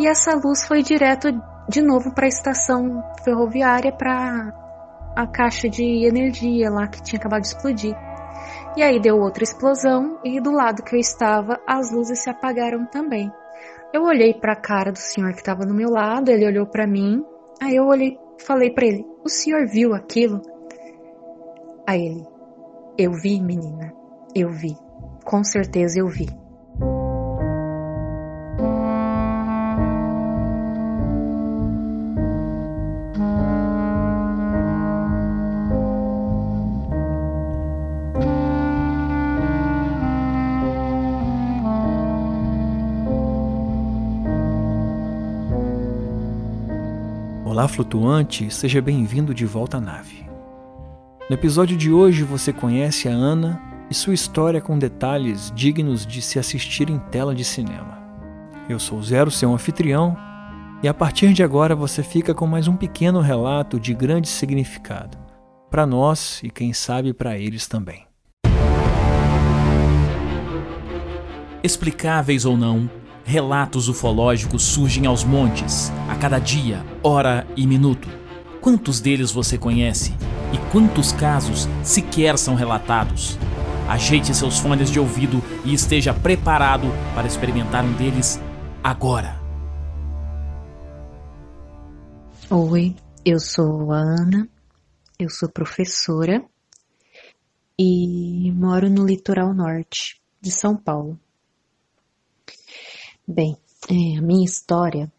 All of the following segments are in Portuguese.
e essa luz foi direto de novo para a estação ferroviária para a caixa de energia lá que tinha acabado de explodir. E aí deu outra explosão e do lado que eu estava as luzes se apagaram também. Eu olhei para a cara do senhor que estava no meu lado, ele olhou para mim. Aí eu olhei, falei para ele: "O senhor viu aquilo?" Aí ele: "Eu vi, menina. Eu vi. Com certeza eu vi." Olá, flutuante, seja bem-vindo de volta à nave. No episódio de hoje você conhece a Ana e sua história com detalhes dignos de se assistir em tela de cinema. Eu sou Zero, seu anfitrião, e a partir de agora você fica com mais um pequeno relato de grande significado, para nós e quem sabe para eles também. Explicáveis ou não, Relatos ufológicos surgem aos montes, cada dia, hora e minuto. Quantos deles você conhece? E quantos casos sequer são relatados? Ajeite seus fones de ouvido e esteja preparado para experimentar um deles agora. Oi, eu sou a Ana, eu sou professora e moro no litoral norte de São Paulo. Bem, é, a minha história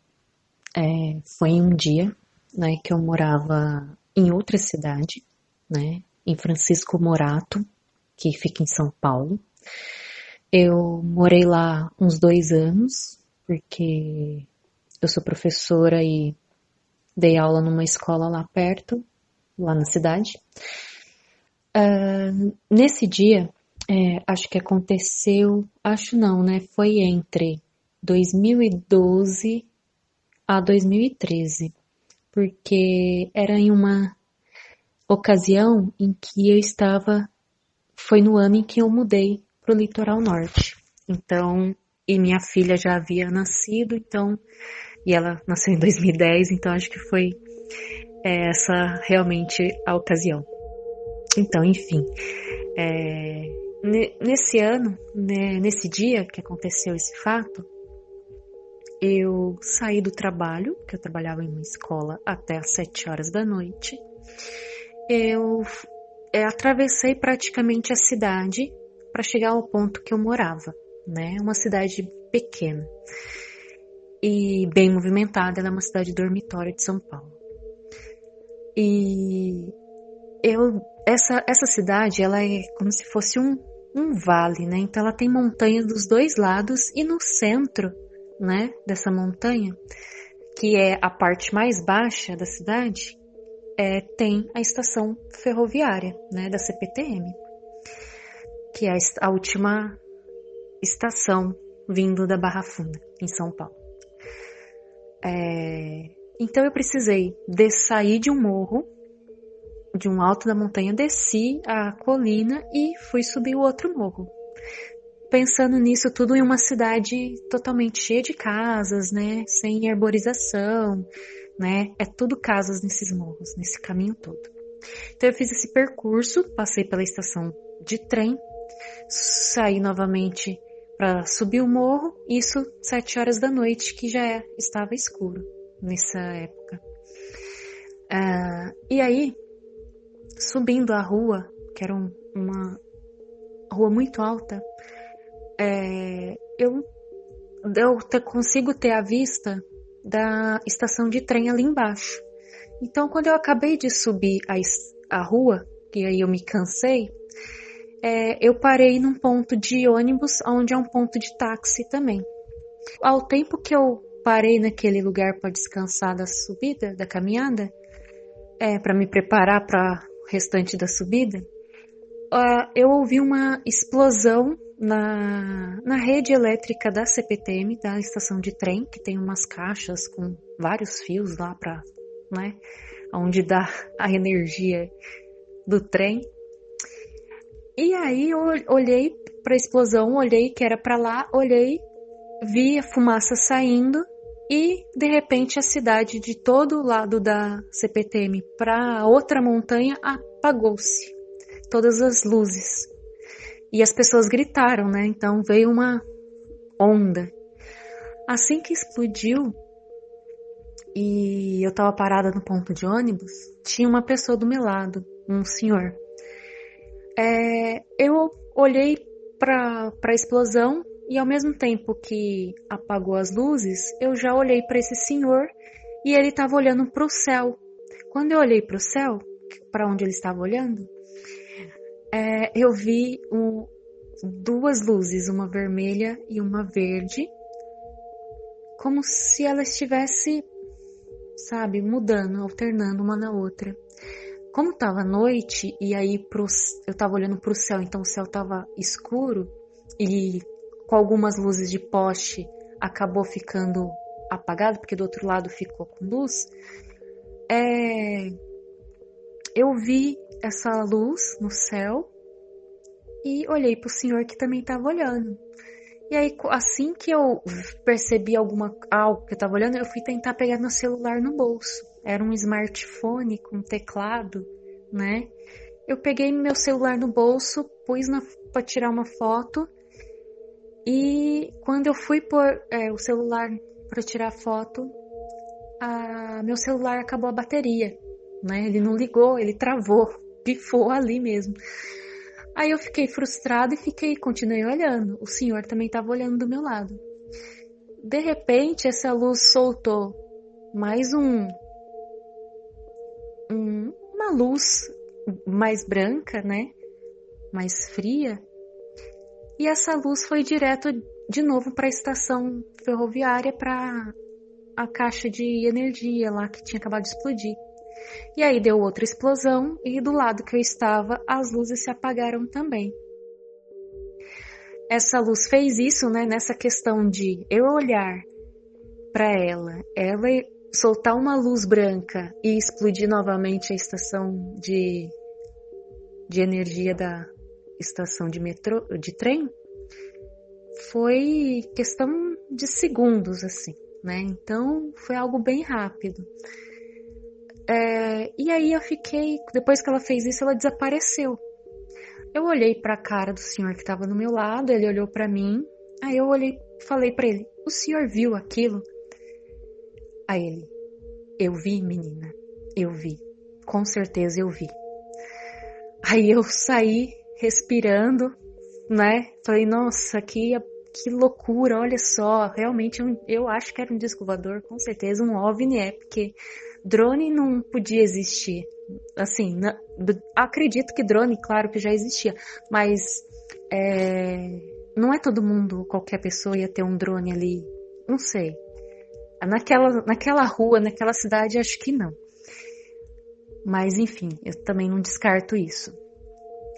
é, foi um dia né, que eu morava em outra cidade, né, em Francisco Morato, que fica em São Paulo. Eu morei lá uns dois anos, porque eu sou professora e dei aula numa escola lá perto, lá na cidade. Uh, nesse dia, é, acho que aconteceu, acho não, né? Foi entre 2012 a 2013, porque era em uma ocasião em que eu estava, foi no ano em que eu mudei para o litoral norte. Então, e minha filha já havia nascido, então, e ela nasceu em 2010, então acho que foi é, essa realmente a ocasião. Então, enfim, é, nesse ano, né, nesse dia que aconteceu esse fato, eu saí do trabalho, que eu trabalhava em uma escola até às sete horas da noite. Eu é, atravessei praticamente a cidade para chegar ao ponto que eu morava, né? Uma cidade pequena e bem movimentada, ela é uma cidade dormitória de São Paulo. E eu essa essa cidade, ela é como se fosse um um vale, né? Então ela tem montanhas dos dois lados e no centro né, dessa montanha, que é a parte mais baixa da cidade, é, tem a estação ferroviária, né, da CPTM, que é a, última estação vindo da Barra Funda, em São Paulo. É, então eu precisei de sair de um morro, de um alto da montanha, desci a colina e fui subir o outro morro pensando nisso tudo em uma cidade totalmente cheia de casas, né? Sem arborização, né? É tudo casas nesses morros, nesse caminho todo. Então eu fiz esse percurso, passei pela estação de trem, saí novamente para subir o morro, isso sete horas da noite, que já é, estava escuro nessa época. Uh, e aí, subindo a rua, que era um, uma rua muito alta, é, eu, eu te, consigo ter a vista da estação de trem ali embaixo. Então, quando eu acabei de subir a, a rua, e aí eu me cansei, é, eu parei num ponto de ônibus, onde é um ponto de táxi também. Ao tempo que eu parei naquele lugar para descansar da subida, da caminhada, é, para me preparar para o restante da subida, uh, eu ouvi uma explosão na, na rede elétrica da CPTM, da estação de trem, que tem umas caixas com vários fios lá para, né, onde dá a energia do trem. E aí eu olhei para a explosão, olhei que era para lá, olhei, vi a fumaça saindo e de repente a cidade de todo o lado da CPTM para outra montanha apagou-se. Todas as luzes. E as pessoas gritaram, né? Então veio uma onda. Assim que explodiu e eu estava parada no ponto de ônibus, tinha uma pessoa do meu lado, um senhor. É, eu olhei para a explosão e ao mesmo tempo que apagou as luzes, eu já olhei para esse senhor e ele estava olhando para o céu. Quando eu olhei para o céu, para onde ele estava olhando, é, eu vi um, duas luzes, uma vermelha e uma verde, como se ela estivesse, sabe, mudando, alternando uma na outra. Como estava noite e aí pro, eu estava olhando para o céu, então o céu estava escuro e com algumas luzes de poste acabou ficando apagado, porque do outro lado ficou com luz. É, eu vi essa luz no céu e olhei para o senhor que também estava olhando. E aí, assim que eu percebi alguma algo que eu estava olhando, eu fui tentar pegar meu celular no bolso. Era um smartphone com teclado, né? Eu peguei meu celular no bolso, pus para tirar uma foto. E quando eu fui pôr é, o celular para tirar foto, a, meu celular acabou a bateria, né? Ele não ligou, ele travou, pifou ali mesmo. Aí eu fiquei frustrada e fiquei, continuei olhando. O senhor também estava olhando do meu lado. De repente, essa luz soltou mais um, um uma luz mais branca, né? Mais fria. E essa luz foi direto de novo para a estação ferroviária para a caixa de energia lá que tinha acabado de explodir. E aí deu outra explosão e do lado que eu estava as luzes se apagaram também. Essa luz fez isso, né, nessa questão de eu olhar para ela, ela soltar uma luz branca e explodir novamente a estação de, de energia da estação de metrô, de trem, foi questão de segundos, assim, né? Então foi algo bem rápido. É, e aí eu fiquei, depois que ela fez isso, ela desapareceu. Eu olhei para a cara do senhor que estava do meu lado, ele olhou para mim, aí eu olhei, falei para ele: "O senhor viu aquilo?" Aí ele: "Eu vi, menina. Eu vi. Com certeza eu vi." Aí eu saí respirando, né? Falei: "Nossa, que que loucura, olha só, realmente eu, eu acho que era um disco voador, com certeza um OVNI é, porque drone não podia existir. Assim, acredito que drone, claro que já existia, mas é, não é todo mundo, qualquer pessoa ia ter um drone ali. Não sei. Naquela, naquela rua, naquela cidade, acho que não. Mas enfim, eu também não descarto isso.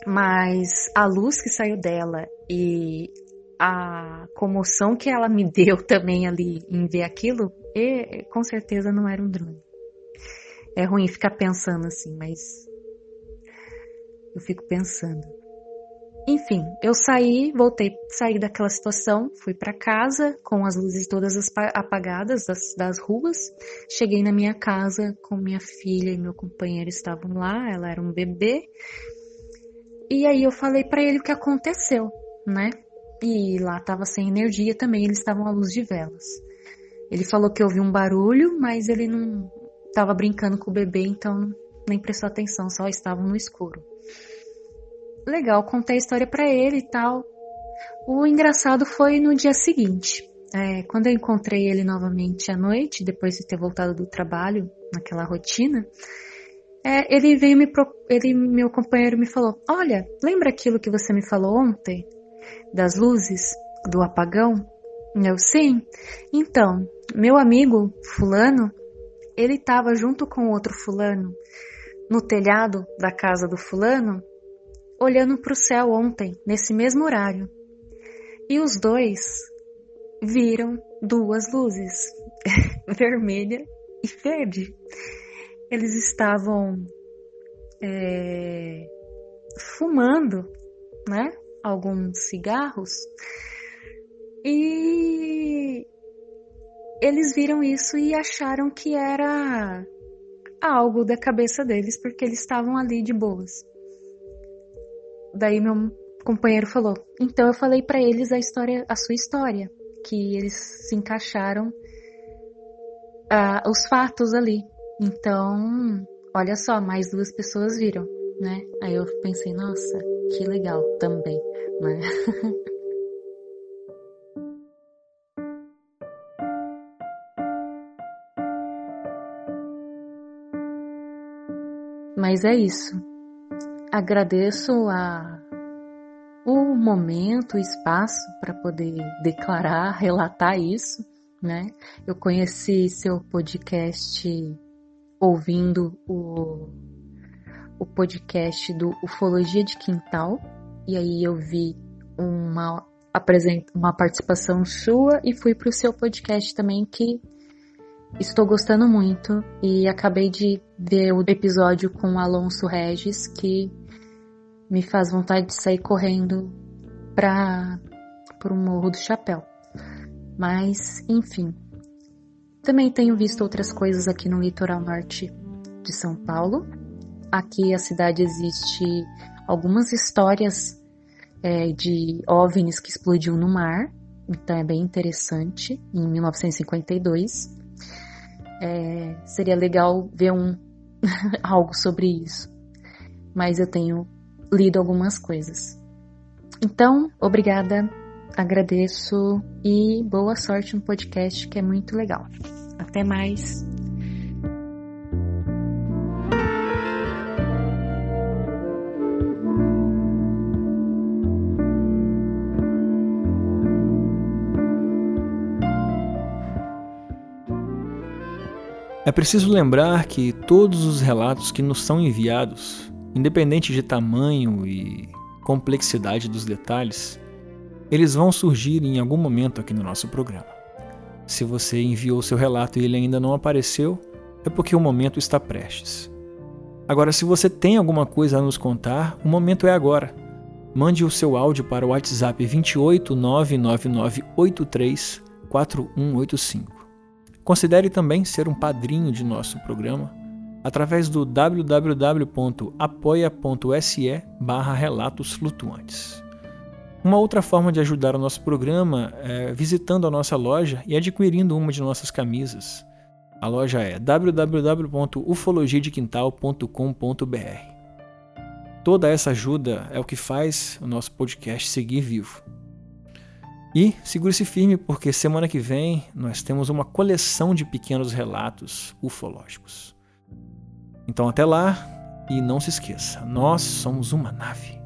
Mas a luz que saiu dela e a comoção que ela me deu também ali em ver aquilo, e, com certeza não era um drone. É ruim ficar pensando assim, mas eu fico pensando. Enfim, eu saí, voltei, saí daquela situação, fui para casa com as luzes todas apagadas das, das ruas. Cheguei na minha casa com minha filha e meu companheiro estavam lá, ela era um bebê. E aí eu falei para ele o que aconteceu, né? E lá tava sem energia também, eles estavam à luz de velas. Ele falou que ouviu um barulho, mas ele não, estava brincando com o bebê, então nem prestou atenção, só estavam no escuro. Legal, contei a história para ele e tal. O engraçado foi no dia seguinte. É, quando eu encontrei ele novamente à noite, depois de ter voltado do trabalho, naquela rotina, é, ele veio me ele meu companheiro me falou: "Olha, lembra aquilo que você me falou ontem das luzes do apagão?" Eu sim. Então, meu amigo fulano ele estava junto com outro fulano no telhado da casa do fulano, olhando para o céu ontem, nesse mesmo horário. E os dois viram duas luzes, vermelha e verde. Eles estavam é, fumando, né? Alguns cigarros. E eles viram isso e acharam que era algo da cabeça deles, porque eles estavam ali de boas. Daí meu companheiro falou: "Então eu falei para eles a história, a sua história, que eles se encaixaram uh, os fatos ali. Então, olha só, mais duas pessoas viram, né? Aí eu pensei, nossa, que legal também, né? Mas é isso. Agradeço a o momento, o espaço para poder declarar, relatar isso, né? Eu conheci seu podcast ouvindo o, o podcast do Ufologia de Quintal, e aí eu vi uma, uma participação sua e fui para o seu podcast também que estou gostando muito e acabei de ver o episódio com Alonso Regis que me faz vontade de sair correndo para o Morro do Chapéu. Mas, enfim. Também tenho visto outras coisas aqui no litoral norte de São Paulo. Aqui a cidade existe algumas histórias é, de OVNIs que explodiu no mar, então é bem interessante, em 1952. É, seria legal ver um algo sobre isso, mas eu tenho lido algumas coisas. Então, obrigada, agradeço e boa sorte no podcast que é muito legal. Até mais! É preciso lembrar que todos os relatos que nos são enviados, independente de tamanho e complexidade dos detalhes, eles vão surgir em algum momento aqui no nosso programa. Se você enviou seu relato e ele ainda não apareceu, é porque o momento está prestes. Agora, se você tem alguma coisa a nos contar, o momento é agora. Mande o seu áudio para o WhatsApp 28 99983 4185. Considere também ser um padrinho de nosso programa através do www.apoia.se barra relatos flutuantes. Uma outra forma de ajudar o nosso programa é visitando a nossa loja e adquirindo uma de nossas camisas. A loja é www.ufologiadequintal.com.br. Toda essa ajuda é o que faz o nosso podcast seguir vivo. E segure-se firme, porque semana que vem nós temos uma coleção de pequenos relatos ufológicos. Então até lá, e não se esqueça, nós somos uma nave.